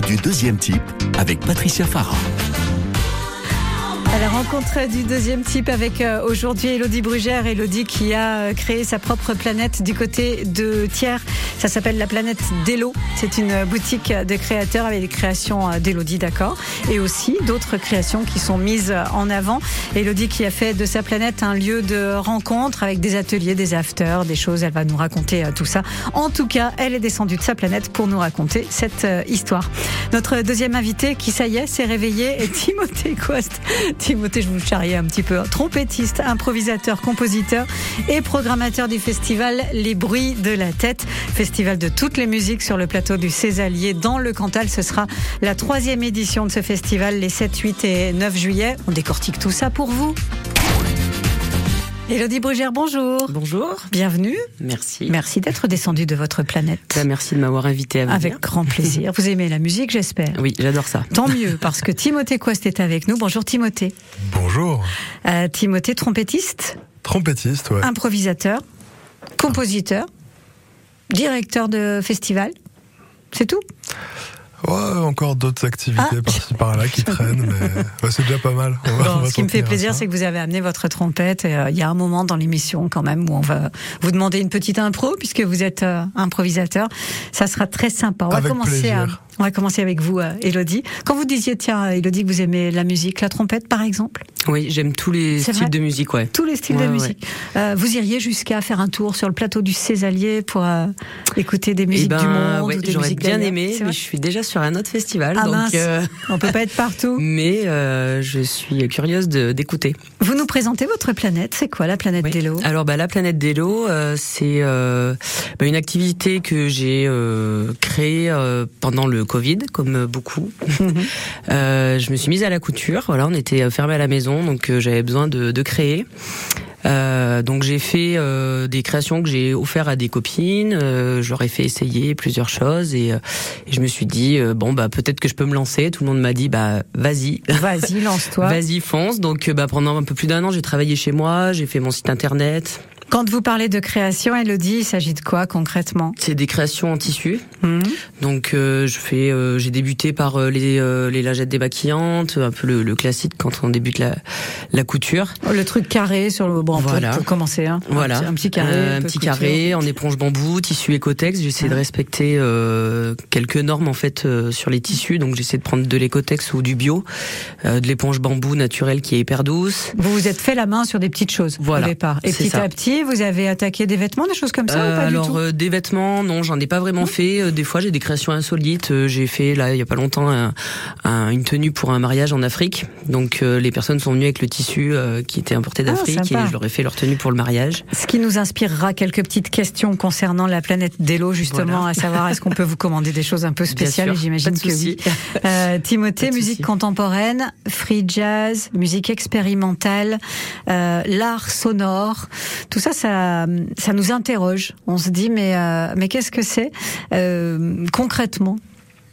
du deuxième type avec Patricia Farah. À la rencontre du deuxième type avec euh, aujourd'hui Elodie Brugère. Elodie qui a euh, créé sa propre planète du côté de Thiers. Ça s'appelle la planète d'Elo. C'est une boutique de créateurs avec des créations euh, d'Elodie, d'accord Et aussi d'autres créations qui sont mises en avant. Elodie qui a fait de sa planète un lieu de rencontre avec des ateliers, des afters, des choses. Elle va nous raconter tout ça. En tout cas, elle est descendue de sa planète pour nous raconter cette histoire. Notre deuxième invité qui, ça y est, s'est réveillé est Timothée Quast. Timothée, je vous charriais un petit peu, trompettiste, improvisateur, compositeur et programmateur du festival Les Bruits de la Tête, festival de toutes les musiques sur le plateau du Césalier dans le Cantal. Ce sera la troisième édition de ce festival les 7, 8 et 9 juillet. On décortique tout ça pour vous. Elodie Brugère, bonjour. Bonjour. Bienvenue. Merci. Merci d'être descendu de votre planète. Bah, merci de m'avoir invité à Avec grand plaisir. Vous aimez la musique, j'espère Oui, j'adore ça. Tant mieux, parce que Timothée Quest est avec nous. Bonjour Timothée. Bonjour. Euh, Timothée, trompettiste Trompettiste, ouais. Improvisateur, compositeur, directeur de festival. C'est tout? Ouais, encore d'autres activités ah. par-ci par-là qui traînent, mais c'est déjà pas mal. ce qui me fait plaisir, c'est que vous avez amené votre trompette. Euh, il y a un moment dans l'émission, quand même, où on va vous demander une petite impro, puisque vous êtes euh, improvisateur. Ça sera très sympa. On va commencer à on va commencer avec vous, euh, Elodie. Quand vous disiez, tiens, Elodie, que vous aimez la musique, la trompette, par exemple Oui, j'aime tous les styles de musique, ouais. Tous les styles de musique. Euh, vous iriez jusqu'à faire un tour sur le plateau du Césalier pour euh, écouter des musiques eh du ben, monde ouais, J'aurais bien aimé, mais je suis déjà sur un autre festival. Ah donc, mince, on peut pas être partout. Mais je suis curieuse d'écouter. Vous nous présentez votre planète. C'est quoi la planète d'Elo Alors, bah, la planète d'Elo, c'est bah, une activité que j'ai créée pendant le Covid, comme beaucoup. euh, je me suis mise à la couture. Voilà, on était fermé à la maison, donc euh, j'avais besoin de, de créer. Euh, donc j'ai fait euh, des créations que j'ai offert à des copines. Euh, J'aurais fait essayer plusieurs choses et, euh, et je me suis dit euh, bon bah peut-être que je peux me lancer. Tout le monde m'a dit bah vas-y, vas-y lance-toi, vas-y fonce. Donc bah pendant un peu plus d'un an j'ai travaillé chez moi, j'ai fait mon site internet. Quand vous parlez de création, Elodie, il s'agit de quoi concrètement? C'est des créations en tissu. Mmh. Donc euh, je fais, euh, j'ai débuté par euh, les, les lagettes démaquillantes, un peu le, le, classique quand on débute la, la couture. Le truc carré sur le bon, voilà. pour commencer. Hein. Voilà, un petit, carré, un petit carré en éponge bambou, tissu écotex. J'essaie de respecter quelques normes en fait sur les tissus. Donc j'essaie de prendre de l'écotex ou du bio, de l'éponge bambou naturelle qui est hyper douce. Vous vous êtes fait la main sur des petites choses voilà, au départ, et petit ça. à petit vous avez attaqué des vêtements, des choses comme ça euh, ou pas Alors du tout euh, des vêtements, non, j'en ai pas vraiment fait. Des fois, j'ai des créations insolites. J'ai fait là il y a pas longtemps un, un, une tenue pour un mariage en Afrique. Donc euh, les personnes sont venues avec le tissu euh, qui était importé d'Afrique ah, et je leur ai fait leur tenue pour le mariage. Ce qui nous inspirera quelques petites questions concernant la planète d'Elo justement, voilà. à savoir est-ce qu'on peut vous commander des choses un peu spéciales J'imagine que oui. Euh, Timothée, musique contemporaine, free jazz, musique expérimentale, l'art sonore, tout ça, ça ça nous interroge. On se dit mais euh, mais qu'est-ce que c'est euh, concrètement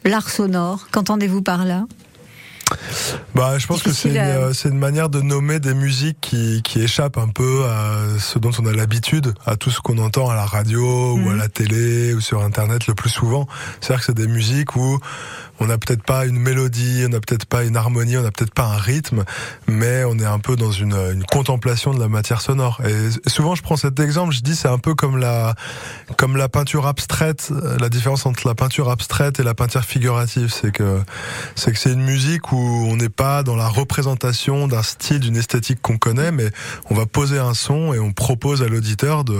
l'art sonore? Qu'entendez-vous par là? Bah, je pense que c'est une, c'est une manière de nommer des musiques qui, qui échappent un peu à ce dont on a l'habitude, à tout ce qu'on entend à la radio ou Mhm. à la télé ou sur Internet le plus souvent. C'est-à-dire que c'est des musiques où on n'a peut-être pas une mélodie, on n'a peut-être pas une harmonie, on n'a peut-être pas un rythme, mais on est un peu dans une, une contemplation de la matière sonore. Et souvent, je prends cet exemple, je dis c'est un peu comme la, comme la peinture abstraite. La différence entre la peinture abstraite et la peinture figurative, c'est que c'est que c'est une musique où on n'est pas dans la représentation d'un style, d'une esthétique qu'on connaît, mais on va poser un son et on propose à l'auditeur de,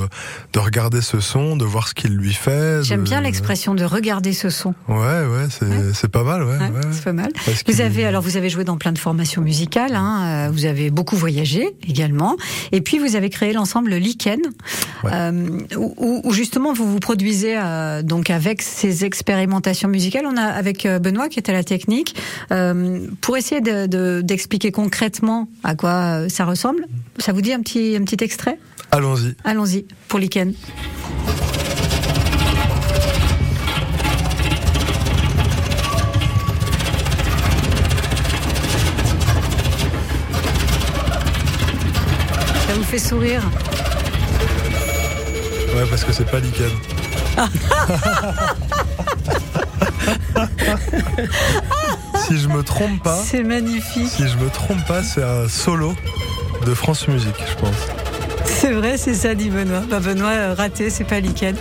de regarder ce son, de voir ce qu'il lui fait. J'aime de- bien l'expression de regarder ce son. Ouais, ouais, c'est Ouais. C'est pas mal, ouais. C'est pas mal. Parce Vous avez alors vous avez joué dans plein de formations musicales, hein, euh, vous avez beaucoup voyagé également, et puis vous avez créé l'ensemble Lichen, Ouais. euh, où, où justement vous vous produisez euh, donc avec ces expérimentations musicales. On a avec Benoît qui était à la technique euh, pour essayer de- de- d'expliquer concrètement à quoi ça ressemble. Ça vous dit un petit un petit extrait? Allons-y. Allons-y pour Lichen. Fait sourire Ouais, parce que c'est pas lichen. si je me trompe pas. C'est magnifique. Si je me trompe pas, c'est un solo de France Musique, je pense. C'est vrai, c'est ça, dit Benoît. Bah, Benoît, euh, raté, c'est pas Lichen.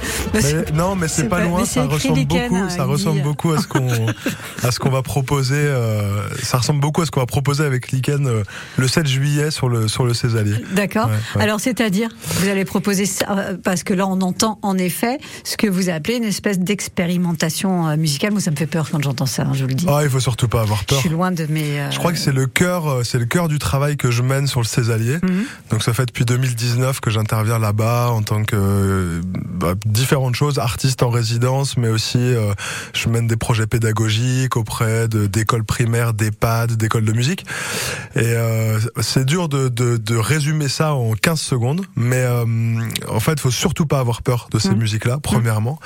non, mais c'est pas, loin, ça ressemble beaucoup, hein, ça ressemble beaucoup à ce qu'on, à ce qu'on va proposer, euh, ça ressemble beaucoup à ce qu'on va proposer avec Lichen euh, le 7 juillet sur le, sur le Césalier. D'accord. Alors, c'est-à-dire, vous allez proposer ça, parce que là, on entend en effet ce que vous appelez une espèce d'expérimentation musicale. Moi, ça me fait peur quand j'entends ça, hein, je vous le dis. Ah, il faut surtout pas avoir peur. Je suis loin de mes. Je crois que c'est le cœur, c'est le cœur du travail que je mène sur le Césalier. Mhm. Donc, ça fait depuis 2019 que j'interviens là-bas en tant que bah, différentes choses, artiste en résidence, mais aussi euh, je mène des projets pédagogiques auprès d'écoles primaires, d'EHPAD, d'écoles de musique. Et euh, c'est dur de, de, de, résumer ça en 15 secondes, mais euh, en fait, faut surtout pas avoir peur de ces mmh. musiques-là, premièrement.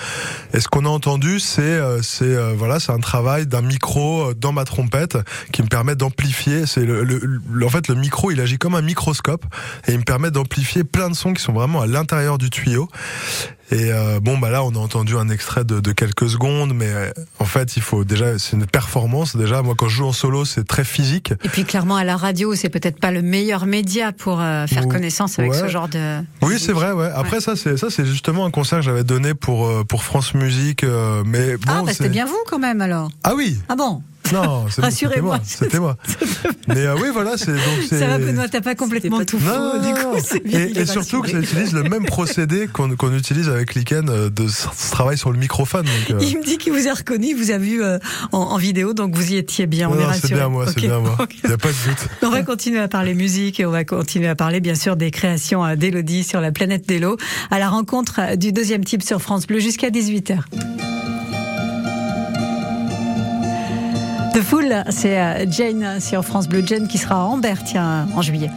Et ce qu'on a entendu, c'est euh, c'est voilà, c'est un travail d'un micro dans ma trompette qui me permet d'amplifier. C'est le, le, en fait le micro, il agit comme un microscope et il me permet d'amplifier plein de sons qui sont vraiment à l'intérieur du tuyau. Et euh, bon, bah là, on a entendu un extrait de, de quelques secondes, mais euh, en fait, il faut déjà, c'est une performance. Déjà, moi, quand je joue en solo, c'est très physique. Et puis, clairement, à la radio, c'est peut-être pas le meilleur média pour euh, faire connaissance avec ce genre de. Oui, c'est vrai. Ouais. Après, ça, c'est ça, c'est justement un concert que j'avais donné pour pour France Musique, mais bon. Ah, bah, c'était bien vous quand même alors. Ah oui. Ah bon. Non, rassurez-moi. C'était moi. Mais euh, oui, voilà, c'est donc Ça va, Benoît, t'as pas complètement tout faux. Du coup, et, surtout que ça utilise le même procédé qu'on utilise avec Liken euh, de ce travail sur le microphone. Euh. Il me dit qu'il vous a reconnu, il vous a vu en, vidéo, donc vous y étiez bien. on est rassuré. C'est bien moi, c'est bien moi. Il n'y a pas de doute. On va continuer à parler musique et on va continuer à parler bien sûr des créations d'Elodie sur la planète d'Elo à la rencontre du deuxième type sur France Bleu jusqu'à 18h. The Fool, c'est euh, Jane sur France Bleu. Jane qui sera à Amber, tiens, en juillet.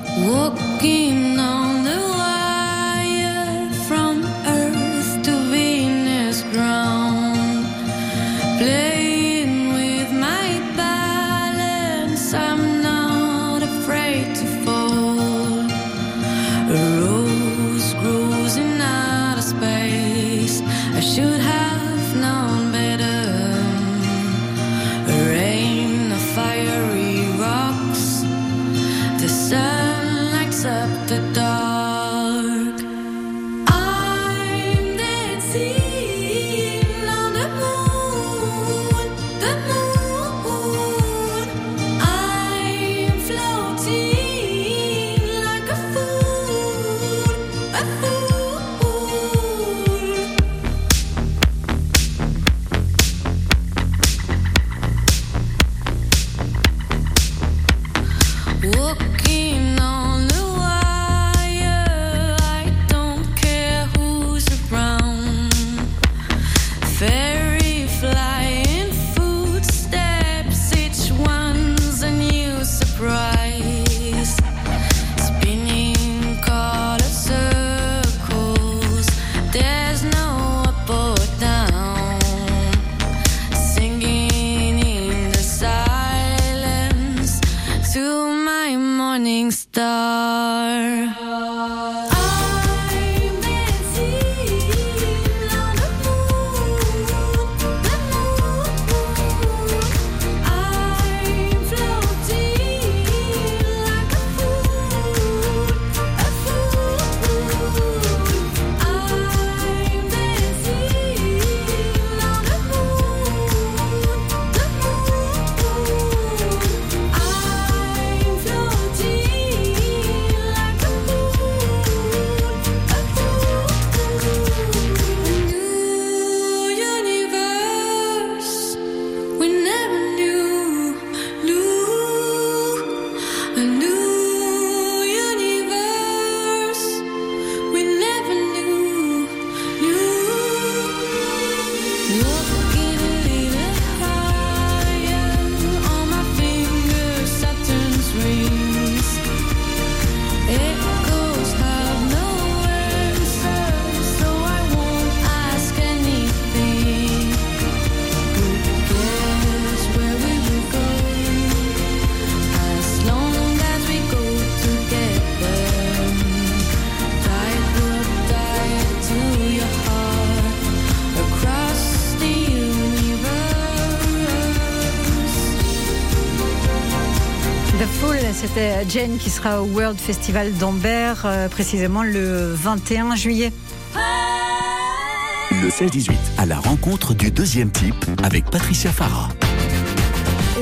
up the dark. Jane qui sera au World Festival d'Ambert, euh, précisément le 21 juillet. Le 16-18, à la rencontre du deuxième type avec Patricia Farah.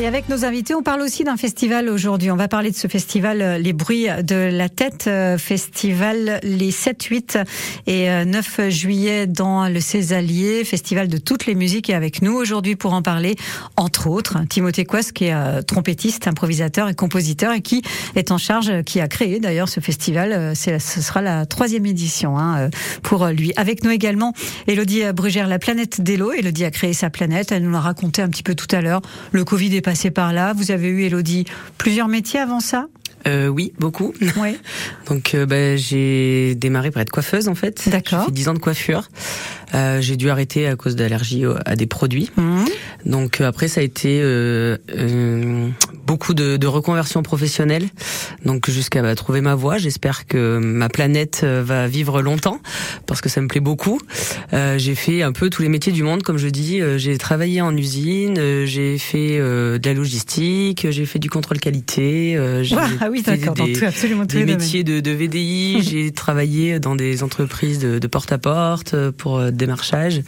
Et avec nos invités, on parle aussi d'un festival aujourd'hui. On va parler de ce festival euh, Les Bruits de la Tête, euh, festival les 7, 8 et 9 euh, juillet dans le Césalier, festival de toutes les musiques. Et avec nous aujourd'hui pour en parler, entre autres, Timothée Quest, qui est trompettiste, improvisateur et compositeur et qui est en charge, qui a créé d'ailleurs ce festival. Ce sera la troisième édition hein, pour lui. Avec nous également, Elodie Brugère, la planète d'Elo. Elodie a créé sa planète. Elle nous l'a raconté un petit peu tout à l'heure. Le Covid est passé par là. Vous avez eu, Elodie, plusieurs métiers avant ça? Euh, oui, beaucoup. Oui. Donc euh, bah, j'ai démarré pour être coiffeuse en fait. D'accord. J'ai fait 10 ans de coiffure. Euh, j'ai dû arrêter à cause d'allergie à des produits. Mmh. Donc euh, après ça a été euh, euh, beaucoup de, de reconversion professionnelle. Donc jusqu'à bah, trouver ma voie. J'espère que ma planète euh, va vivre longtemps parce que ça me plaît beaucoup. j'ai fait un peu tous les métiers du monde, comme je dis. j'ai travaillé en usine, j'ai fait de la logistique, j'ai fait du contrôle qualité. ah oui, d'accord. Des, tout, absolument des métiers de, de, VDI. j'ai travaillé dans des entreprises de, de porte-à-porte pour démarchage.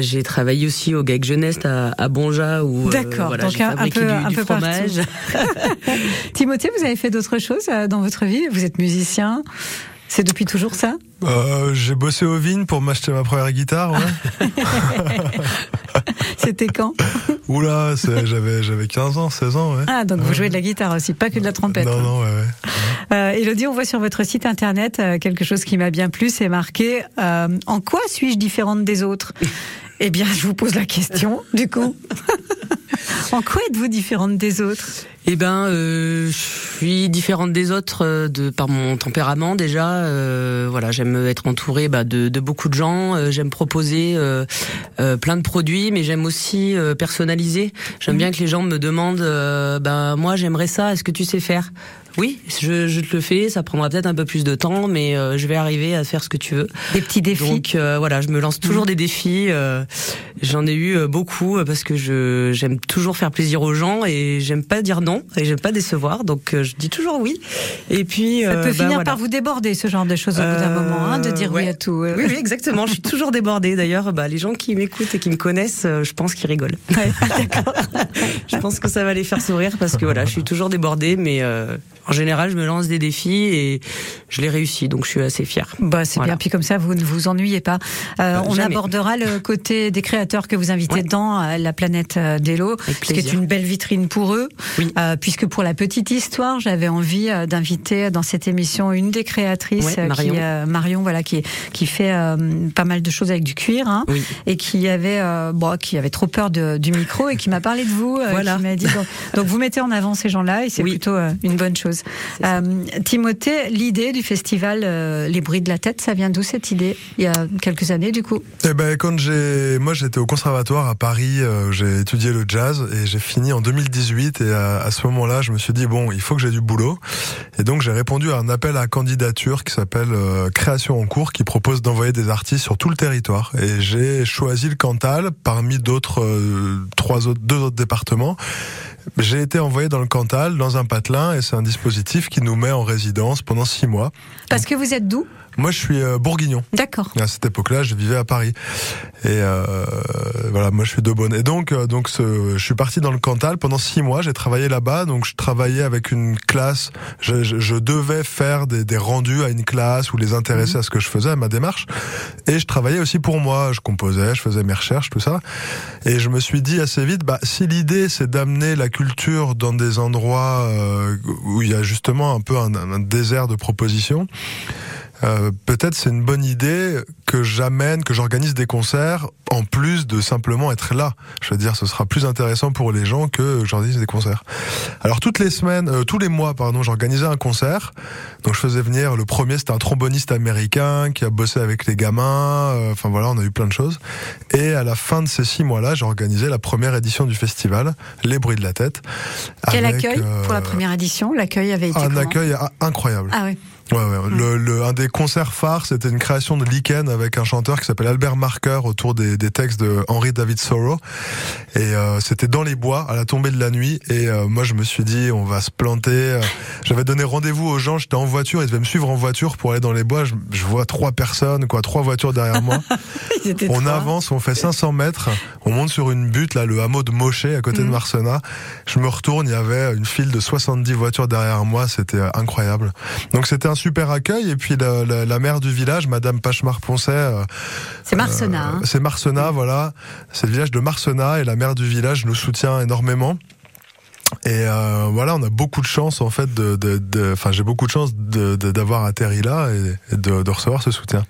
j'ai travaillé aussi au GAG Jeunesse à, à Bonja où voilà, donc un, peu, du, un du peu fromage. Timothée, vous avez fait d'autres choses dans votre vie? Vous êtes musicien? C'est depuis toujours ça? Euh, J'ai bossé au Vigne pour m'acheter ma première guitare. Ouais. C'était quand? Oula, j'avais j'avais 15 ans, 16 ans. Ouais. Ah, donc vous jouez de la guitare aussi, pas que de la trompette. Non, non, ouais, ouais. Euh, Elodie, on voit sur votre site internet euh, quelque chose qui m'a bien plu, c'est marqué euh, En quoi suis-je différente des autres? Eh bien, je vous pose la question, du coup. en quoi êtes-vous différente des autres? Eh ben, euh, je suis différente des autres euh, de par mon tempérament déjà. Euh, voilà, j'aime être entourée bah, de, de, beaucoup de gens. Euh, j'aime proposer euh, plein de produits, mais j'aime aussi personnaliser. J'aime bien que les gens me demandent, bah moi j'aimerais ça. Est-ce que tu sais faire? Oui, je, je, te le fais. Ça prendra peut-être un peu plus de temps, mais euh, je vais arriver à faire ce que tu veux. Des petits défis. Donc euh, voilà, je me lance toujours mmh. des défis. Euh, j'en ai eu beaucoup parce que je j'aime toujours faire plaisir aux gens et j'aime pas dire non et j'aime pas décevoir. Donc je dis toujours oui. Et puis ça peut bah, finir par vous déborder ce genre de choses au bout d'un moment, hein, de dire oui à tout. Oui, oui, exactement. je suis toujours débordée. D'ailleurs, bah, les gens qui m'écoutent et qui me connaissent, je pense qu'ils rigolent. Ouais, je pense que ça va les faire sourire parce que voilà, je suis toujours débordée, mais en général, je me lance des défis et je les réussis, donc je suis assez fière. Bah, c'est bien, puis comme ça, vous ne vous ennuyez pas. Euh, bah, on abordera le côté des créateurs que vous invitez dans euh, la planète euh, d'Elo, ce qui est une belle vitrine pour eux, oui. Euh, puisque pour la petite histoire, j'avais envie euh, d'inviter dans cette émission une des créatrices, ouais, Marion. Qui, Marion, voilà, qui qui fait pas mal de choses avec du cuir, hein, oui. et qui avait, bon, qui avait trop peur de, du micro et qui m'a parlé de vous, voilà. qui m'a dit donc, donc, vous mettez en avant ces gens-là et c'est oui. plutôt une bonne chose. Euh, Timothée, l'idée du festival euh, Les Bruits de la Tête, ça vient d'où cette idée Il y a quelques années, du coup? Eh ben, quand j'ai, moi, j'étais au conservatoire à Paris, euh, j'ai étudié le jazz et j'ai fini en 2018. Et à, à ce moment-là, je me suis dit bon, il faut que j'ai du boulot. Et donc, j'ai répondu à un appel à candidature qui s'appelle euh, Création en cours, qui propose d'envoyer des artistes sur tout le territoire. Et j'ai choisi le Cantal parmi d'autres euh, trois autres, deux autres départements. J'ai été envoyé dans le Cantal, dans un patelin, et c'est un dispositif qui nous met en résidence pendant six mois. Parce que vous êtes d'où? Moi, je suis euh, bourguignon. D'accord. À cette époque-là, je vivais à Paris. Et euh, voilà, moi, je suis de Bonne. Et donc, euh, donc, ce, je suis parti dans le Cantal pendant six mois. J'ai travaillé là-bas. Donc, je travaillais avec une classe. Je, je, je devais faire des, des, rendus à une classe ou les intéresser mmh. à ce que je faisais, à ma démarche. Et je travaillais aussi pour moi. Je composais, je faisais mes recherches, tout ça. Et je me suis dit assez vite, bah, si l'idée c'est d'amener la culture dans des endroits euh, où il y a justement un peu un, un désert de propositions. Euh, peut-être c'est une bonne idée que j'amène, que j'organise des concerts en plus de simplement être là. Je veux dire, ce sera plus intéressant pour les gens que j'organise des concerts. Alors toutes les semaines, euh, tous les mois, pardon, j'organisais un concert. Donc je faisais venir le premier, c'était un tromboniste américain qui a bossé avec les gamins. Euh, enfin voilà, on a eu plein de choses. Et à la fin de ces six mois-là, j'ai organisé la première édition du festival, Les Bruits de la Tête. Quel avec, accueil pour la première édition? L'accueil avait été un accueil incroyable. Ah oui. Ouais, ouais. Mmh. Le, le, un des concerts phares, c'était une création de Lichen avec un chanteur qui s'appelle Albert Marker autour des, des textes de Henry David Thoreau. Et euh, c'était dans les bois à la tombée de la nuit. Et euh, moi, je me suis dit, on va se planter. J'avais donné rendez-vous aux gens. J'étais en voiture. Ils devaient me suivre en voiture pour aller dans les bois. Je, je vois trois personnes, quoi, trois voitures derrière moi. on avance, on fait 500 mètres. On monte sur une butte, là, le hameau de Moché, à côté de mhm. Marsena. Je me retourne. Il y avait une file de 70 voitures derrière moi. C'était incroyable. Donc c'était un super accueil. Et puis la, la, la mère du village, Madame Pachemar-Poncet. Euh, c'est Marsena. Hein. C'est Marsena, voilà. C'est le village de Marsena et la mère du village nous soutient énormément. Et euh, voilà, on a beaucoup de chance en fait de, enfin j'ai beaucoup de chance d'avoir atterri là et, de, de, recevoir ce soutien.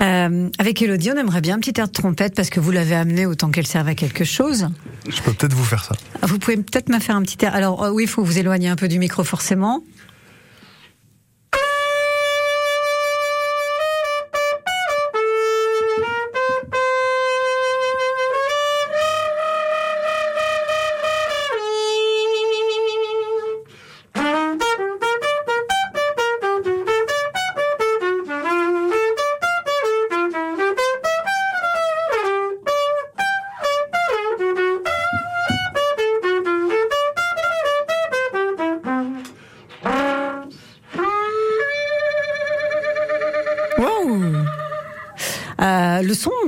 Euh, avec Elodie, on aimerait bien un petit air de trompette parce que vous l'avez amené autant qu'elle serve à quelque chose. Je peux peut-être vous faire ça. Vous pouvez peut-être me faire un petit air. Alors euh, oui, il faut vous éloigner un peu du micro forcément.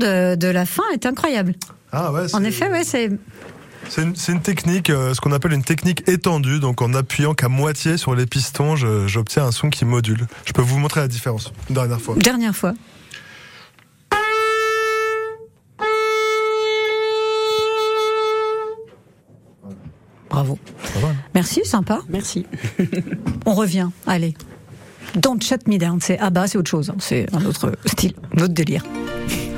Son de, la fin est incroyable. Ah ouais. En effet, ouais, c'est. C'est une, technique, euh, ce qu'on appelle une technique étendue. Donc en appuyant qu'à moitié sur les pistons, j'obtiens un son qui module. Je peux vous montrer la différence une dernière fois. Dernière fois. Bravo. Merci, sympa. Merci. On revient. Allez. Don't shut me down. C'est ah bah c'est autre chose. Hein. C'est un autre style, un autre délire.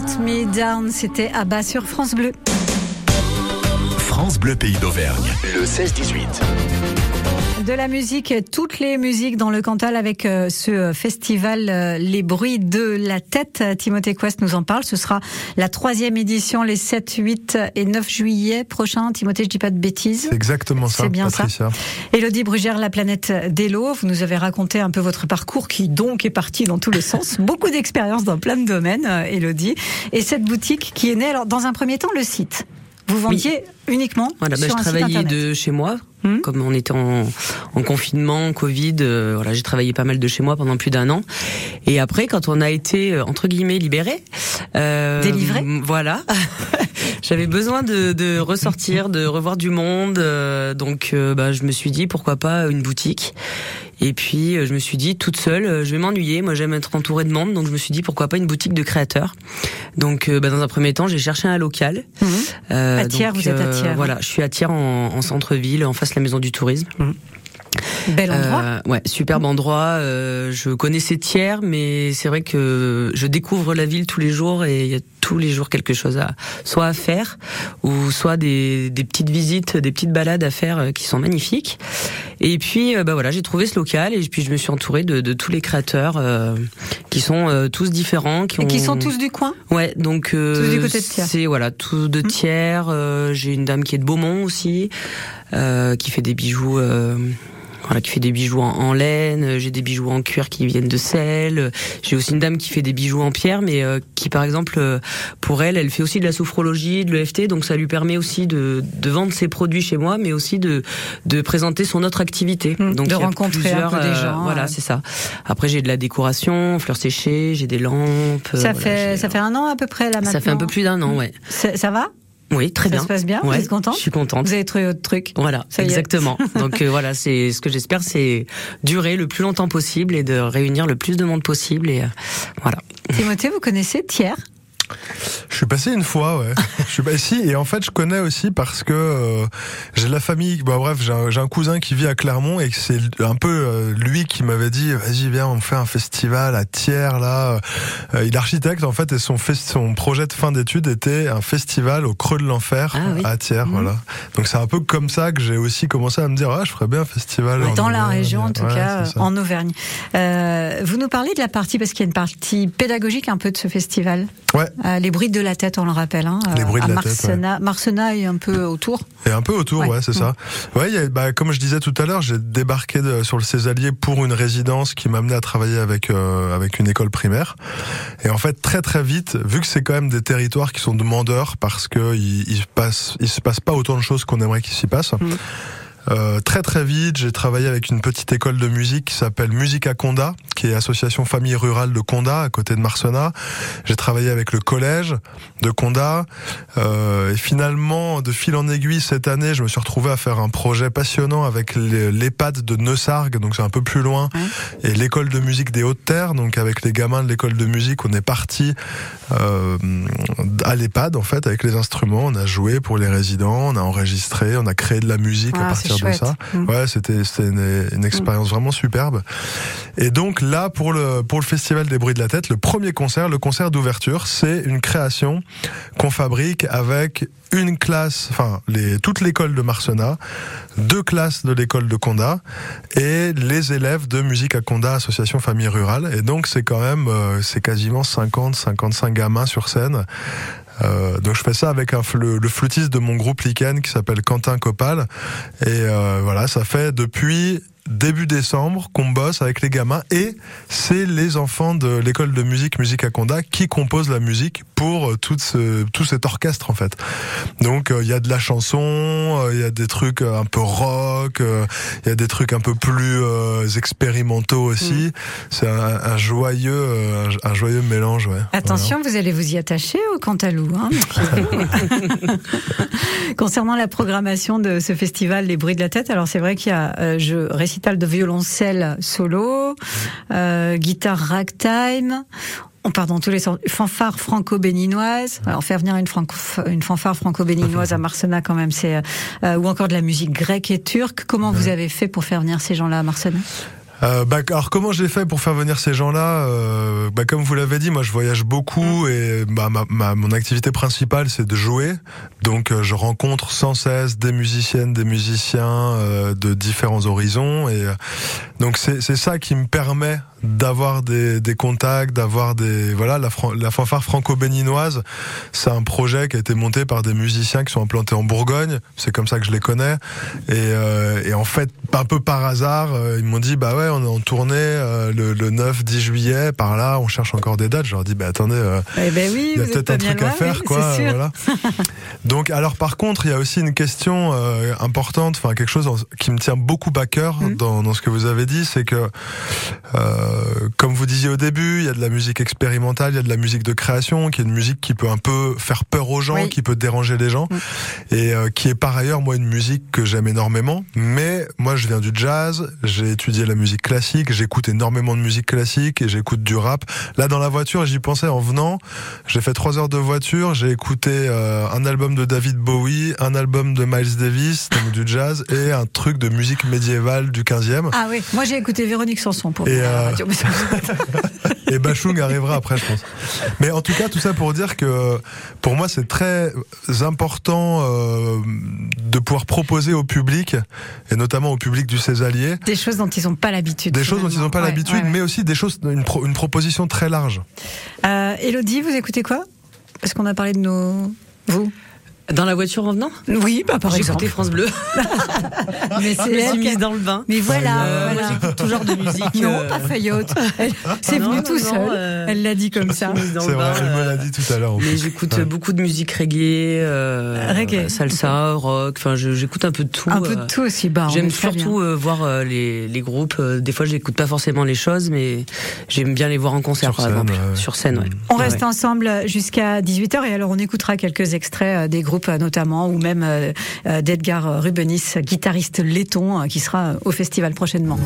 Shut me down, c'était à bas sur France Bleu. France Bleu Pays d'Auvergne, le 16-18 de la musique, toutes les musiques dans le Cantal avec euh, ce festival euh, Les Bruits de la Tête. Timothée Quest nous en parle. Ce sera la troisième édition les 7, 8 et 9 juillet prochains. Timothée, je dis pas de bêtises. C'est exactement ça, bien Patricia. Ça. Elodie Brugère, la planète d'Elo. Vous nous avez raconté un peu votre parcours qui donc est parti dans tous les sens. Beaucoup d'expérience dans plein de domaines, Elodie. Euh, et cette boutique qui est née, alors dans un premier temps, le site. Vous vendiez uniquement voilà, bah, sur je travaillais de chez moi. Hum. Comme on était en, en confinement, Covid, euh, voilà, j'ai travaillé pas mal de chez moi pendant plus d'un an. Et après, quand on a été euh, entre guillemets libéré, euh, délivré, voilà, j'avais besoin de, de, ressortir, de revoir du monde. Euh, donc, euh, bah, je me suis dit pourquoi pas une boutique. Et puis je me suis dit toute seule, je vais m'ennuyer. Moi, j'aime être entourée de monde, donc je me suis dit pourquoi pas une boutique de créateurs. Donc, bah, dans un premier temps, j'ai cherché un local. Mmh. à Thiers, vous êtes à Thiers. Voilà, je suis à Thiers en, en centre-ville, en face de la maison du tourisme. Mmh. Bel endroit. Euh, ouais, superbe endroit. Euh, je connaissais Thiers, mais c'est vrai que je découvre la ville tous les jours et il y a tous les jours quelque chose à soit à faire ou soit des, des petites visites, des petites balades à faire euh, qui sont magnifiques. Et puis bah voilà, j'ai trouvé ce local et puis je me suis entourée de, de tous les créateurs euh, qui sont euh, tous différents, qui et ont... qui sont tous du coin? Ouais, donc euh, tous du côté de Thiers. C'est voilà, tous de Thiers. j'ai une dame qui est de Beaumont aussi, qui fait des bijoux voilà, qui fait des bijoux en, en laine. J'ai des bijoux en cuir qui viennent de sel. J'ai aussi une dame qui fait des bijoux en pierre, mais euh, qui, par exemple, euh, pour elle, elle fait aussi de la sophrologie, de l'EFT, donc ça lui permet aussi de, de vendre ses produits chez moi, mais aussi de, de présenter son autre activité. Mmh, donc de rencontrer un peu des gens. voilà, c'est ça. Après, j'ai de la décoration, fleurs séchées, j'ai des lampes. Ça voilà, fait ça fait un an à peu près là maintenant. Ça fait un peu plus d'un an, ouais. Ça va? Oui, très ça bien. Ça se passe bien ouais, Vous êtes contente Je suis contente. Vous avez trouvé votre truc Voilà, ça exactement. Donc euh, voilà, c'est ce que j'espère, c'est durer le plus longtemps possible et de réunir le plus de monde possible. Et euh, voilà. Timothée, vous connaissez Thiers? Je suis passé une fois, ouais. je suis pas ici et en fait je connais aussi parce que euh, j'ai de la famille. Bah bref, j'ai un, un, cousin qui vit à Clermont et c'est un peu euh, lui qui m'avait dit vas-y viens on fait un festival à Thiers là. Euh, il est architecte en fait et son son projet de fin d'études était un festival au creux de l'enfer ah, oui. à Thiers. Mmh. Voilà. Donc c'est un peu comme ça que j'ai aussi commencé à me dire ah je ferais bien un festival dans en la Auvergne. région en tout ouais, cas en Auvergne. Vous nous parlez de la partie parce qu'il y a une partie pédagogique un peu de ce festival. Ouais. Euh, les bruits de la tête, on le rappelle. Hein, les bruits à de la tête. Ouais. Marsena est un peu autour. Et un peu autour, ouais, ouais c'est ça. Ouais, y a, bah, comme je disais tout à l'heure, j'ai débarqué de, sur le Césalier pour une résidence qui m'a amené à travailler avec euh, avec une école primaire. Et en fait, très très vite, vu que c'est quand même des territoires qui sont demandeurs parce que il, il, passe, il se passe pas autant de choses qu'on aimerait qu'il s'y passe. Mmh. Euh, très très vite, j'ai travaillé avec une petite école de musique qui s'appelle Musique à Condat, qui est association famille rurale de Condat, à côté de Marsena. J'ai travaillé avec le collège de Condat. Euh, et finalement, de fil en aiguille, cette année, je me suis retrouvé à faire un projet passionnant avec l'EHPAD de Neusargues, donc c'est un peu plus loin, et l'école de musique des Hautes-Terres. Donc avec les gamins de l'école de musique, on est parti euh, à l'EHPAD, en fait, avec les instruments. On a joué pour les résidents, on a enregistré, on a créé de la musique ah, à partir de ça. Mmh. Ouais, c'était c'était une, une expérience mmh. vraiment superbe. Et donc là pour le pour le festival des bruits de la tête, le premier concert, le concert d'ouverture, c'est une création qu'on fabrique avec une classe, enfin les toute l'école de Marsena, deux classes de l'école de Condat et les élèves de musique à Condat association famille rurale et donc c'est quand même euh, c'est quasiment 50 55 gamins sur scène euh, donc je fais ça avec un, le, le, flûtiste de mon groupe Lichen qui s'appelle Quentin Copal. Et euh, voilà, ça fait depuis début décembre qu'on bosse avec les gamins et c'est les enfants de l'école de musique Musique à Condat qui composent la musique pour tout, ce, tout cet orchestre en fait. Donc il euh, y a de la chanson, il euh, y a des trucs un peu rock, il euh, y a des trucs un peu plus euh, expérimentaux aussi. Mmh. C'est un, un, joyeux un, un, joyeux mélange. Ouais. Attention, voilà. vous allez vous y attacher au Cantalou. Hein, Concernant la programmation de ce festival Les Bruits de la Tête, alors c'est vrai qu'il y a euh, je récital de violoncelle solo, euh, guitare ragtime. On part dans tous les sens. Fanfare franco-béninoise. Alors faire venir une, franco, une fanfare franco-béninoise à Marsena quand même, c'est euh, ou encore de la musique grecque et turque. Comment vous avez fait pour faire venir ces gens-là à Marsena? Euh, bah, alors comment j'ai fait pour faire venir ces gens-là euh, bah, Comme vous l'avez dit, moi je voyage beaucoup et bah, ma, ma, mon activité principale c'est de jouer. Donc euh, je rencontre sans cesse des musiciennes, des musiciens euh, de différents horizons et euh, donc c'est ça qui me permet d'avoir des, des, contacts, d'avoir des voilà la, la fanfare franco-béninoise. C'est un projet qui a été monté par des musiciens qui sont implantés en Bourgogne. C'est comme ça que je les connais. Et, euh, et en fait, un peu par hasard, euh, ils m'ont dit bah ouais, on est en tournée euh, le, le 9-10 juillet. Par là, on cherche encore des dates. Je leur dis bah attendez, euh, eh ben oui, il y a peut-être un truc à faire, oui, quoi. Voilà. Donc alors par contre, il y a aussi une question euh, importante, enfin quelque chose qui me tient beaucoup à cœur mmh. dans, dans, ce que vous avez dit, c'est que euh, comme vous disiez au début, il y a de la musique expérimentale, il y a de la musique de création, qui est une musique qui peut un peu faire peur aux gens, oui. qui peut déranger les gens, mmh. et euh, qui est par ailleurs moi une musique que j'aime énormément. Mais moi, je viens du jazz, j'ai étudié la musique classique, j'écoute énormément de musique classique et j'écoute du rap. Là, dans la voiture, j'y pensais en venant. J'ai fait trois heures de voiture, j'ai écouté euh, un album de David Bowie, un album de Miles Davis, donc du jazz, et un truc de musique médiévale du 15e. Ah oui, moi j'ai écouté Véronique Sanson pour et, euh... et Bachung arrivera après, je pense. Mais en tout cas, tout ça pour dire que pour moi, c'est très important euh, de pouvoir proposer au public, et notamment au public du Césalier, des choses dont ils n'ont pas l'habitude. Des choses dont ils n'ont pas ouais, l'habitude, ouais, ouais. mais aussi des choses, une, pro, une proposition très large. Euh, Elodie, vous écoutez quoi? Parce qu'on a parlé de nos. Vous? Dans la voiture en venant Oui, bah par exemple. France Bleu. mais c'est elle mise dans le bain. Mais voilà, euh, voilà. j'écoute toujours de musique. Non, euh... pas Fayotte. C'est venu tout seul. euh... Elle l'a dit comme ça. C'est vrai, elle me l'a dit tout à l'heure. Mais j'écoute ouais. beaucoup de musique reggae, euh, reggae. salsa, rock. Enfin, j'écoute un peu de tout. Un peu de tout aussi. Bah, j'aime surtout euh, voir les, les groupes. Des fois, je n'écoute pas forcément les choses, mais j'aime bien les voir en concert, Sur par scène, exemple. Sur scène, ouais. On reste ensemble jusqu'à 18h et alors on écoutera quelques extraits des groupes notamment ou même euh, d'Edgar Rubenis, guitariste laiton, qui sera au festival prochainement.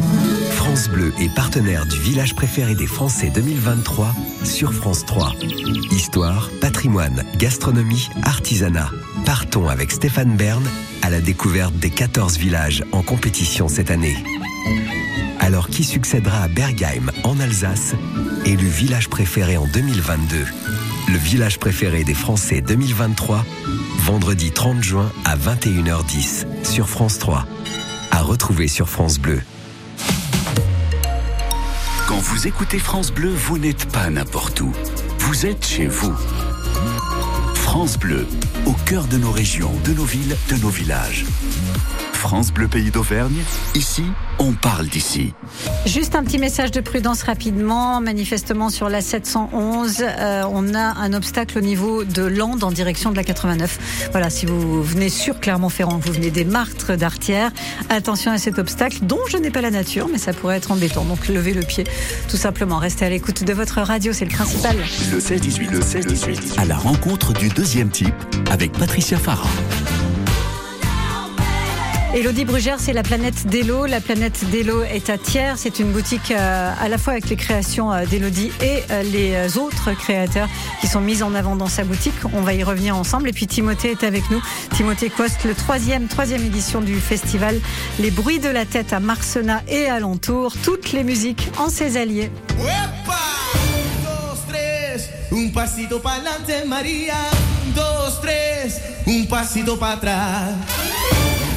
France Bleu est partenaire du village préféré des Français 2023 sur France 3. Histoire, patrimoine, gastronomie, artisanat. Partons avec Stéphane Bern à la découverte des 14 villages en compétition cette année. Alors qui succédera à Bergheim en Alsace, élu village préféré en 2022 Le village préféré des Français 2023 vendredi 30 juin à 21h10 sur France 3. À retrouver sur France Bleu. Quand vous écoutez France Bleu, vous n'êtes pas n'importe où. Vous êtes chez vous. France Bleu, au cœur de nos régions, de nos villes, de nos villages. France Bleu Pays d'Auvergne, ici, on parle d'ici. Juste un petit message de prudence rapidement. Manifestement sur la 711, euh, on a un obstacle au niveau de Landes en direction de la 89. Voilà, si vous venez sur Clermont-Ferrand, vous venez des Martres d'Artière, attention à cet obstacle dont je n'ai pas la nature, mais ça pourrait être embêtant. Donc levez le pied, tout simplement. Restez à l'écoute de votre radio, c'est le principal. Le 16-18, le 16-18, à la rencontre du deuxième type avec Patricia Farah. Elodie Brugère, c'est la planète d'Elo. La planète d'Elo est à Thiers. C'est une boutique euh, à la fois avec les créations euh, d'Elodie et euh, les autres créateurs qui sont mis en avant dans sa boutique. On va y revenir ensemble. Et puis Timothée est avec nous. Timothée Coste, le troisième, troisième édition du festival Les Bruits de la Tête à Marcenat et alentour. Toutes les musiques en ses alliés.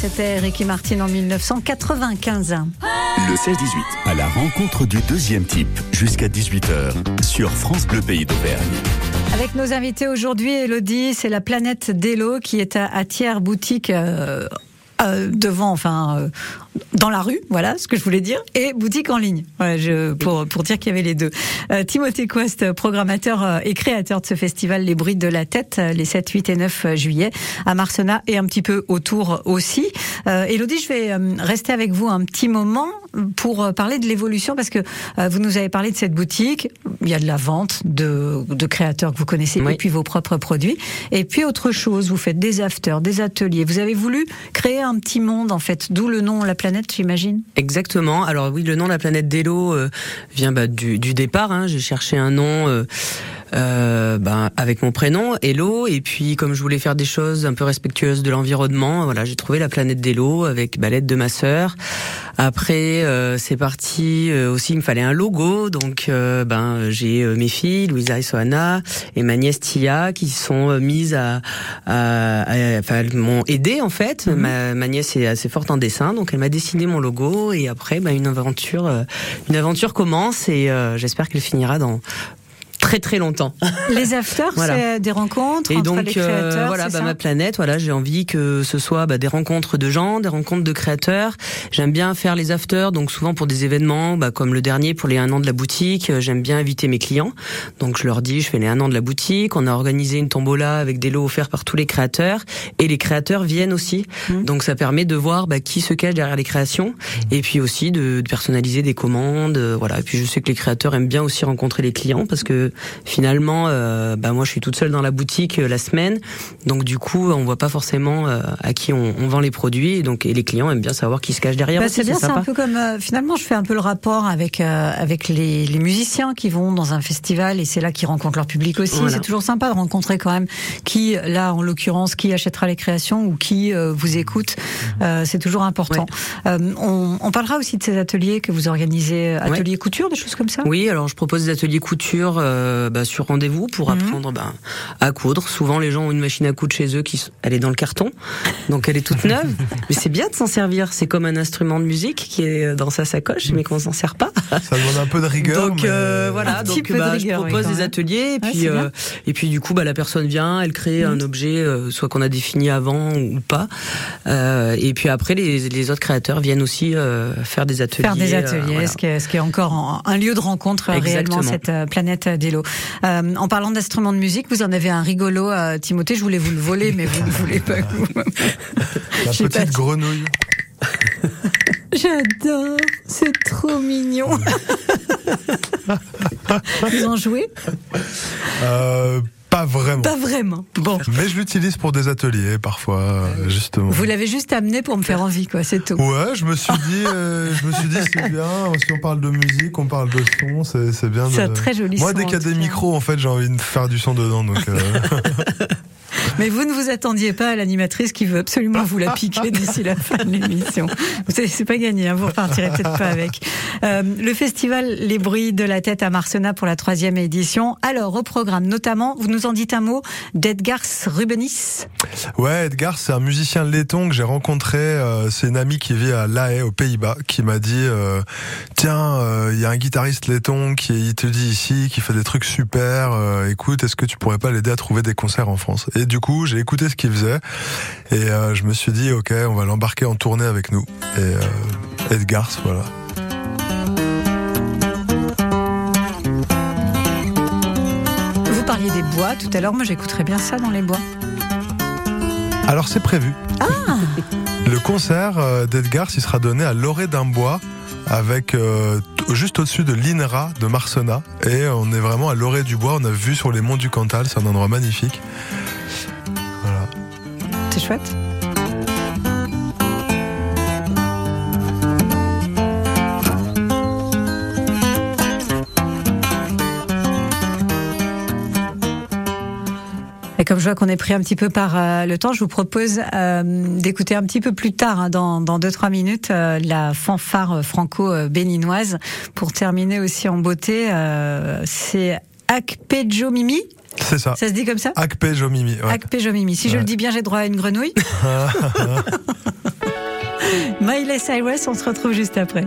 C'était Ricky Martin en 1995. Le 16-18, à la rencontre du deuxième type, jusqu'à 18h, sur France Bleu Pays d'Auvergne. Avec nos invités aujourd'hui, Elodie, c'est la planète d'Elo qui est à, Thiers Boutique. Euh, euh, devant, enfin, euh, dans la rue, voilà ce que je voulais dire, et boutique en ligne, voilà, je, pour, pour dire qu'il y avait les deux. Euh, Timothée Quest, programmateur et créateur de ce festival Les Bruits de la Tête, les 7, 8 et 9 juillet, à Marcenat et un petit peu autour aussi. Elodie, je vais rester avec vous un petit moment pour parler de l'évolution, parce que vous nous avez parlé de cette boutique, il y a de la vente de, de créateurs que vous connaissez, et puis vos propres produits, et puis autre chose, vous faites des afters, des ateliers, vous avez voulu créer un un petit monde en fait, d'où le nom La Planète. Exactement. Alors oui, le nom La Planète d'Elo euh, vient bah, du, départ. Hein. J'ai cherché un nom. Euh, euh, ben, avec mon prénom, Hello, et puis comme je voulais faire des choses un peu respectueuses de l'environnement, voilà, j'ai trouvé la planète d'Hello avec balette de ma sœur. Après, euh, c'est parti euh, aussi, il me fallait un logo, donc euh, ben j'ai mes filles, Louisa et Soana, et ma nièce Tia, qui sont mises à, à, enfin, elles m'ont aidé en fait. Mhm. ma, ma, nièce est assez forte en dessin, donc elle m'a dessiné mon logo, et après, ben, une aventure, une aventure commence, et j'espère qu'elle finira dans très très longtemps. Les afters, c'est des rencontres et entre donc, les euh, créateurs. voilà, bah, ma planète. Voilà, j'ai envie que ce soit bah, des rencontres de gens, des rencontres de créateurs. J'aime bien faire les afters, donc souvent pour des événements, bah, comme le dernier pour les un an de la boutique. Euh, j'aime bien inviter mes clients, donc je leur dis, je fais les un an de la boutique. On a organisé une tombola avec des lots offerts par tous les créateurs et les créateurs viennent aussi. Mmh. Donc ça permet de voir bah, qui se cache derrière les créations et puis aussi de, de personnaliser des commandes. Euh, voilà. Et puis je sais que les créateurs aiment bien aussi rencontrer les clients parce que finalement, euh, bah moi je suis toute seule dans la boutique euh, la semaine, donc du coup on voit pas forcément euh, à qui on, on, vend les produits, et donc et les clients aiment bien savoir qui se cache derrière. Bah, c'est bien, c'est un peu comme finalement je fais un peu le rapport avec avec les, les, musiciens qui vont dans un festival et c'est là qu'ils rencontrent leur public aussi. C'est toujours sympa de rencontrer quand même qui là en l'occurrence qui achètera les créations ou qui vous écoute. c'est toujours important. On, on, parlera aussi de ces ateliers que vous organisez, ateliers couture, des choses comme ça? Oui, alors je propose des ateliers couture. Euh, bah, sur rendez-vous pour mhm. apprendre bah, à coudre. Souvent, les gens ont une machine à coudre chez eux qui elle est dans le carton, donc elle est toute neuve. mais c'est bien de s'en servir. C'est comme un instrument de musique qui est dans sa sacoche, mais qu'on s'en sert pas. Ça demande un peu de rigueur. Donc euh, voilà, donc bah, je propose des ateliers et puis euh, et puis du coup bah la personne vient, elle crée un mhm. objet soit qu'on a défini avant ou pas. et puis après les, les autres créateurs viennent aussi faire des ateliers. Faire des ateliers, ce, qui est, ce qui est encore un lieu de rencontre réellement cette planète Euh, en parlant d'instruments de musique, vous en avez un rigolo, à Timothée. Je voulais vous le voler, mais vous ne voulez pas. La petite grenouille. J'adore, c'est trop mignon. vous en jouez? Euh, pas vraiment. Pas vraiment. Bon. Mais je l'utilise pour des ateliers parfois, euh, justement. Vous l'avez juste amené pour me faire envie, quoi. C'est tout. Ouais, je me suis dit, euh, je me suis dit, c'est bien. Si on parle de musique, on parle de son, c'est bien. C'est très joli. Moi, dès qu'il y a des micros, en fait, j'ai envie de faire du son dedans, donc. Euh... Mais vous ne vous attendiez pas à l'animatrice qui veut absolument vous la piquer d'ici la fin de l'émission. Vous savez, c'est pas gagné, hein, vous repartirez peut-être pas avec. Euh, le festival Les Bruits de la Tête à Marcena pour la troisième édition. Alors, au programme, notamment, vous nous en dites un mot d'Edgars Rubenis Ouais, Edgar, c'est un musicien laiton que j'ai rencontré. Euh, c'est une amie qui vit à La Haye, aux Pays-Bas, qui m'a dit euh, Tiens, euh, il y a un guitariste laiton qui il te dit ici, qui fait des trucs super. euh, écoute, est-ce que tu pourrais pas l'aider à trouver des concerts en France? Et du coup, j'ai écouté ce qu'il faisait et euh, je me suis dit Ok, on va l'embarquer en tournée avec nous. Et euh, Edgar, voilà. Vous parliez des bois tout à l'heure. Moi, j'écouterais bien ça dans les bois. Alors c'est prévu. Ah Le concert euh, d'Edgar, il sera donné à l'Orée d'un bois avec euh, juste au-dessus de l'INRA de Marsena et on est vraiment à l'Orée du bois. On a vu sur les monts du Cantal, c'est un endroit magnifique. Et comme je vois qu'on est pris un petit peu par euh, le temps, je vous propose euh, d'écouter un petit peu plus tard, hein, dans, dans 2-3 minutes, euh, la fanfare franco-béninoise. Pour terminer aussi en beauté, c'est Akpejo Mimi. C'est ça. Ça se dit comme ça Akpe Jomimi. ouais. Akpejo Mimi. Si je le dis bien, j'ai droit à une grenouille. Miley Cyrus, on se retrouve juste après.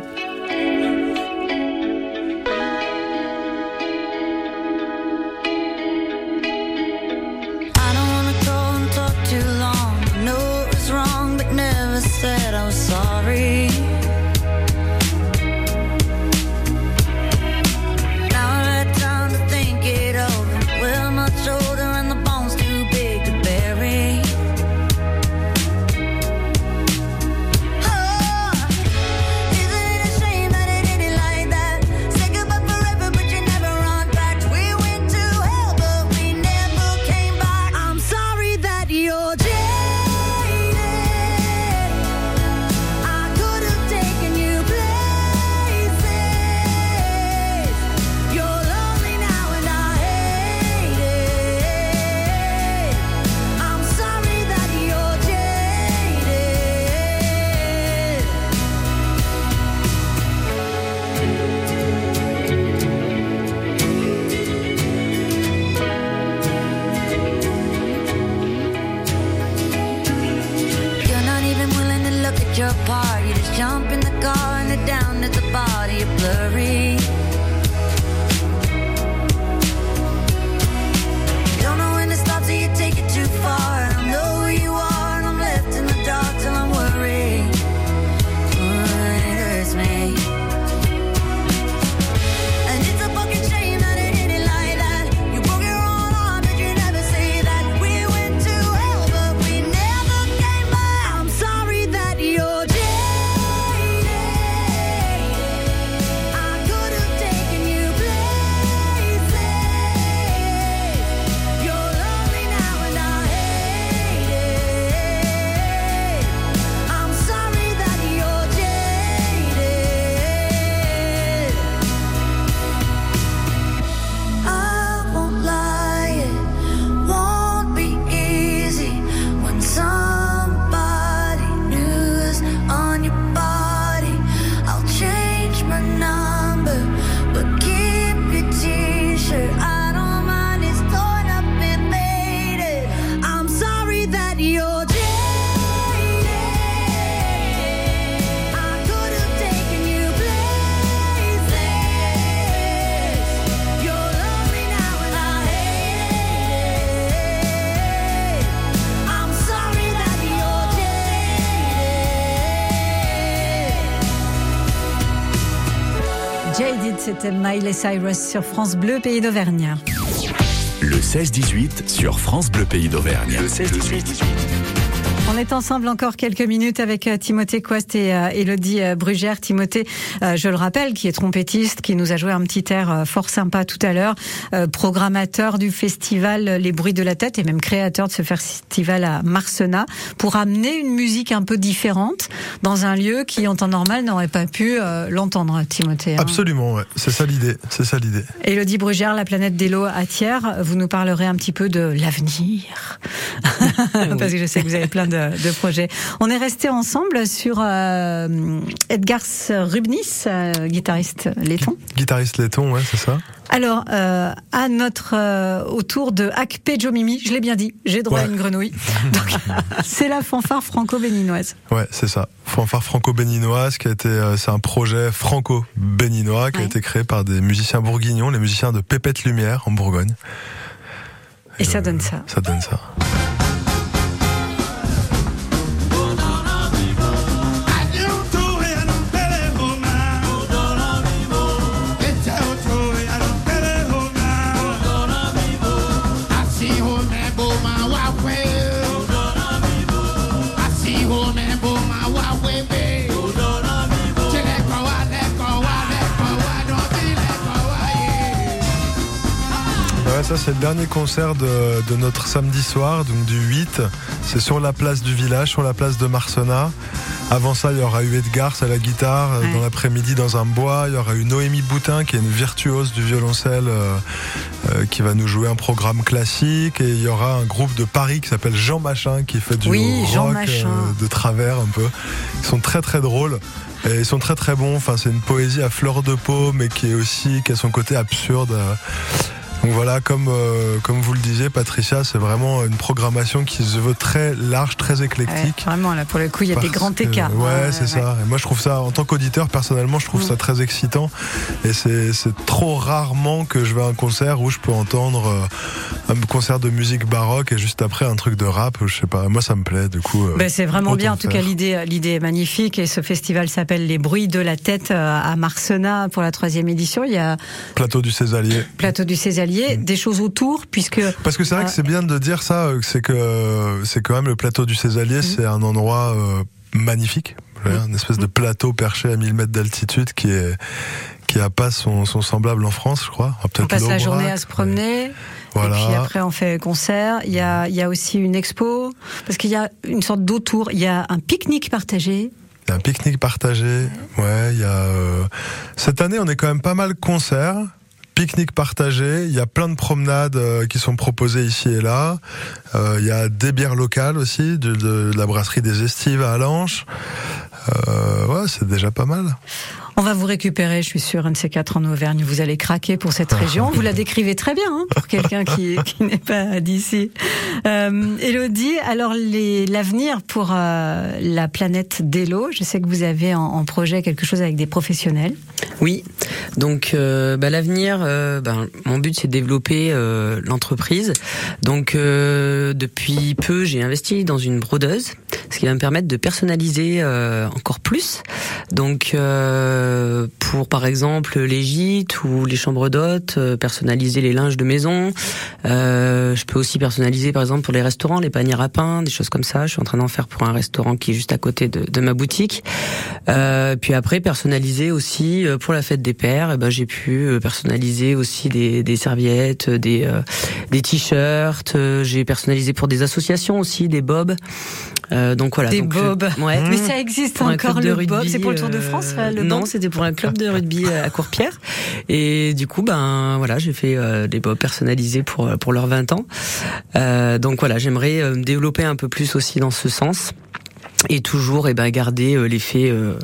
Miley Cyrus sur France Bleu, pays d'Auvergne. Le 16-18 sur France Bleu Pays d'Auvergne. Le 16-18. On est ensemble encore quelques minutes avec euh, Timothée Quest et euh, Elodie euh, Brugère. Timothée, euh, je le rappelle, qui est trompettiste, qui nous a joué un petit air euh, fort sympa tout à l'heure, euh, programmateur du festival Les Bruits de la Tête et même créateur de ce festival à Marcenat, pour amener une musique un peu différente dans un lieu qui, en temps normal, n'aurait pas pu euh, l'entendre, Timothée. hein. Absolument, ouais. c'est ça l'idée. C'est ça l'idée. Elodie Brugère, la planète d'Elo à Thiers, vous nous parlerez un petit peu de l'avenir. Parce que je sais que vous avez plein de, de projets. On est resté ensemble sur euh, Edgars Rubnis, euh, guitariste laiton. Guitariste laiton, ouais, c'est ça. Alors, euh, à notre euh, autour de Akpe Jomimi, je l'ai bien dit, j'ai droit à une grenouille. Donc, c'est la fanfare franco-béninoise. Ouais, c'est ça. Fanfare franco-béninoise qui a été, euh, c'est un projet franco-béninois qui Ouais. a été créé par des musiciens bourguignons, les musiciens de Pépette Lumière en Bourgogne. Et ça euh, donne ça. Ça donne ça. Ça c'est le dernier concert de, de notre samedi soir, donc du 8. C'est sur la place du village, sur la place de Marcenat. Avant ça, il y aura eu Edgars à la guitare. euh, Ouais. Dans l'après-midi, dans un bois, il y aura eu Noémie Boutin, qui est une virtuose du violoncelle, euh, euh, qui va nous jouer un programme classique. Et il y aura un groupe de Paris qui s'appelle Jean Machin, qui fait du Oui, rock de travers un peu. Ils sont très très drôles. Et ils sont très très bons. Enfin, c'est une poésie à fleur de peau, mais qui est aussi qui a son côté absurde. Donc voilà, comme euh, comme vous le disiez, Patricia, c'est vraiment une programmation qui se veut très large, très Ouais, éclectique. vraiment, là, pour le coup, il y a des grands que- écarts. Ouais, hein, c'est ça. Et moi, je trouve ça, en tant qu'auditeur, personnellement, je trouve Mm. ça très excitant. Et c'est c'est trop rarement que je vais à un concert où je peux entendre euh, un concert de musique baroque et juste après un truc de rap. Je sais pas. Moi, ça me plaît. Du coup. euh, Ben, c'est vraiment bien. En tout cas, l'idée, l'idée est magnifique. Et ce festival s'appelle Les Bruits de la Tête à Marcenat pour la troisième édition. Il y a Plateau du Césalier. Plateau du Césalier, Mm. des choses autour, puisque Parce que c'est vrai que c'est bien de dire ça, euh, c'est que euh, c'est quand même le plateau du Césalier, Mhm. c'est un endroit euh, magnifique, Voilà, une espèce de plateau perché à 1000 mètres d'altitude qui est qui a pas son, son semblable en France, je crois. Ah, on passe la journée à se promener. Voilà. Et puis après, on fait concert. Il y a, il y a aussi une expo, parce qu'il y a une sorte d'autour. Il y a un pique-nique partagé. Il y a un pique-nique partagé. Ouais, il y a. euh, Cette année, on est quand même pas mal concerts. Pique-nique partagé. Il y a plein de promenades euh, qui sont proposées ici et là. Euh, il y a des bières locales aussi, de, la brasserie des Estives à Alanche. Euh, ouais, c'est déjà pas mal. On va vous récupérer, je suis sûre, un de ces quatre en Auvergne. Vous allez craquer pour cette région. Vous la décrivez très bien hein, pour quelqu'un qui, qui n'est pas d'ici. Euh, Elodie, alors l'avenir pour euh, la planète d'Elo, je sais que vous avez en, en projet quelque chose avec des professionnels. Oui, donc euh, bah, l'avenir, euh, ben, mon but c'est de développer l'entreprise. Donc depuis peu, j'ai investi dans une brodeuse, ce qui va me permettre de personnaliser encore plus. Donc euh, pour par exemple les gîtes ou les chambres d'hôtes, euh, personnaliser les linges de maison. Euh, je peux aussi personnaliser par exemple pour les restaurants, les paniers à pain, des choses comme ça. Je suis en train d'en faire pour un restaurant qui est juste à côté de, ma boutique. Euh, puis après personnaliser aussi euh, pour la fête des pères. eh ben j'ai pu euh, personnaliser aussi des, serviettes, des euh, des t-shirts. Euh, J'ai personnalisé pour des associations aussi, des bobs. Euh, donc voilà. Des donc, euh, bobs. ouais. Mais ça existe Pour encore le bob. rugby, C'est pour le Tour de euh, France, là, le Non, bob c'était pour un club de rugby à Courpierre. Et du coup, ben voilà, j'ai fait euh, des bobs personnalisés pour euh, pour leurs 20 ans. Euh, donc voilà, j'aimerais euh, me développer un peu plus aussi dans ce sens et toujours et ben garder euh, l'effet euh,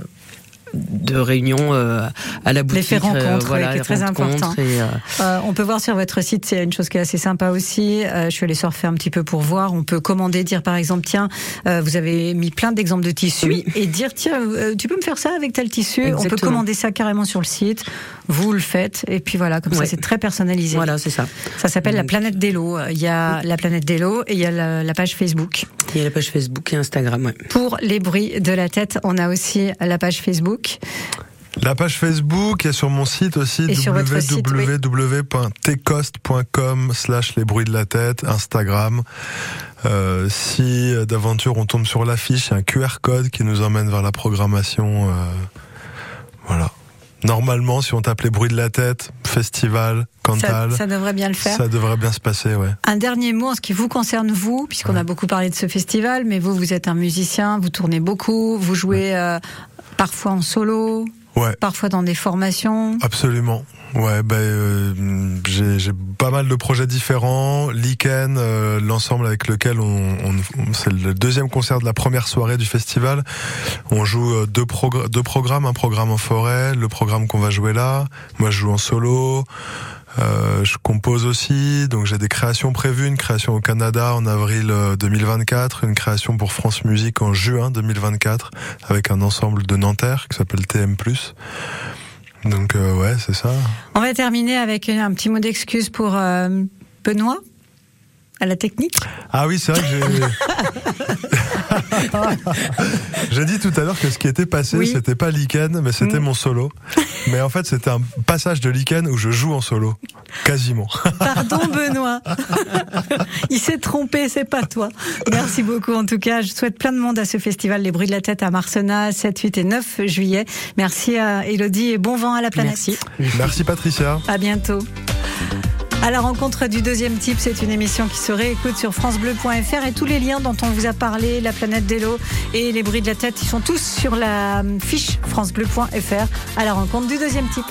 de réunion euh, à la boutique. L'effet rencontre, euh, oui, voilà, qui est les très rencontres important. et, euh, on peut voir sur votre site, c'est une chose qui est assez sympa aussi. Je suis allée surfer un petit peu pour voir. On peut commander, dire par exemple, tiens, vous avez mis plein d'exemples de tissus Oui. et dire, tiens, tu peux me faire ça avec tel tissu? On peut commander ça carrément sur le site. Vous le faites et puis voilà, comme ça c'est très personnalisé. voilà, c'est ça. Ça s'appelle la planète d'Elo. Il y a la planète d'Elo et il y a la, la page Facebook. Il y a la page Facebook et Instagram. Ouais. Pour les bruits de la tête, on a aussi la page Facebook. La page Facebook est sur mon site aussi Et sur votre site, oui. www.tcost.com slash les bruits de la tête, Instagram. Euh, si euh, d'aventure on tombe sur l'affiche, il y a un QR code qui nous emmène vers la programmation. euh, voilà. Normalement, si on tape les bruits de la tête, festival, Cantal, ça devrait bien le faire. ça devrait bien se passer, ouais. Un dernier mot en ce qui vous concerne, vous, puisqu'on a beaucoup parlé de ce festival, mais vous, vous êtes un musicien, vous tournez beaucoup, vous jouez euh, parfois en solo, Ouais. parfois dans des formations. Absolument. Ouais, ben euh, j'ai pas mal de projets différents. Lichen, euh, l'ensemble avec lequel on, on- on- c'est le deuxième concert de la première soirée du festival. On joue euh, deux, progr- deux programmes, un programme en forêt, le programme qu'on va jouer là. Moi, je joue en solo. Euh, je compose aussi, donc j'ai des créations prévues, une création au Canada en avril euh, 2024, une création pour France Musique en juin 2024, avec un ensemble de Nanterre qui s'appelle TM+. Donc euh, ouais, c'est ça. On va terminer avec un petit mot d'excuse pour euh, Benoît, à la technique. Ah oui, c'est vrai que j'ai. j'ai dit tout à l'heure que ce qui était passé, Oui. c'était pas Lichen, mais c'était Mm. mon solo. Mais en fait, c'était un passage de Lichen où je joue en solo. Quasiment. Pardon Benoît. Il s'est trompé, c'est pas toi. Merci beaucoup en tout cas. Je souhaite plein de monde à ce festival Les Bruits de la Tête à Marcenat, 7, 8 et 9 juillet. Merci à Elodie et bon vent à la planète. Merci. Merci Patricia. À bientôt. À la rencontre du deuxième type, c'est une émission qui se réécoute sur francebleu.fr et tous les liens dont on vous a parlé, la planète d'Elo et les bruits de la tête, ils sont tous sur la fiche francebleu.fr à la rencontre du deuxième type.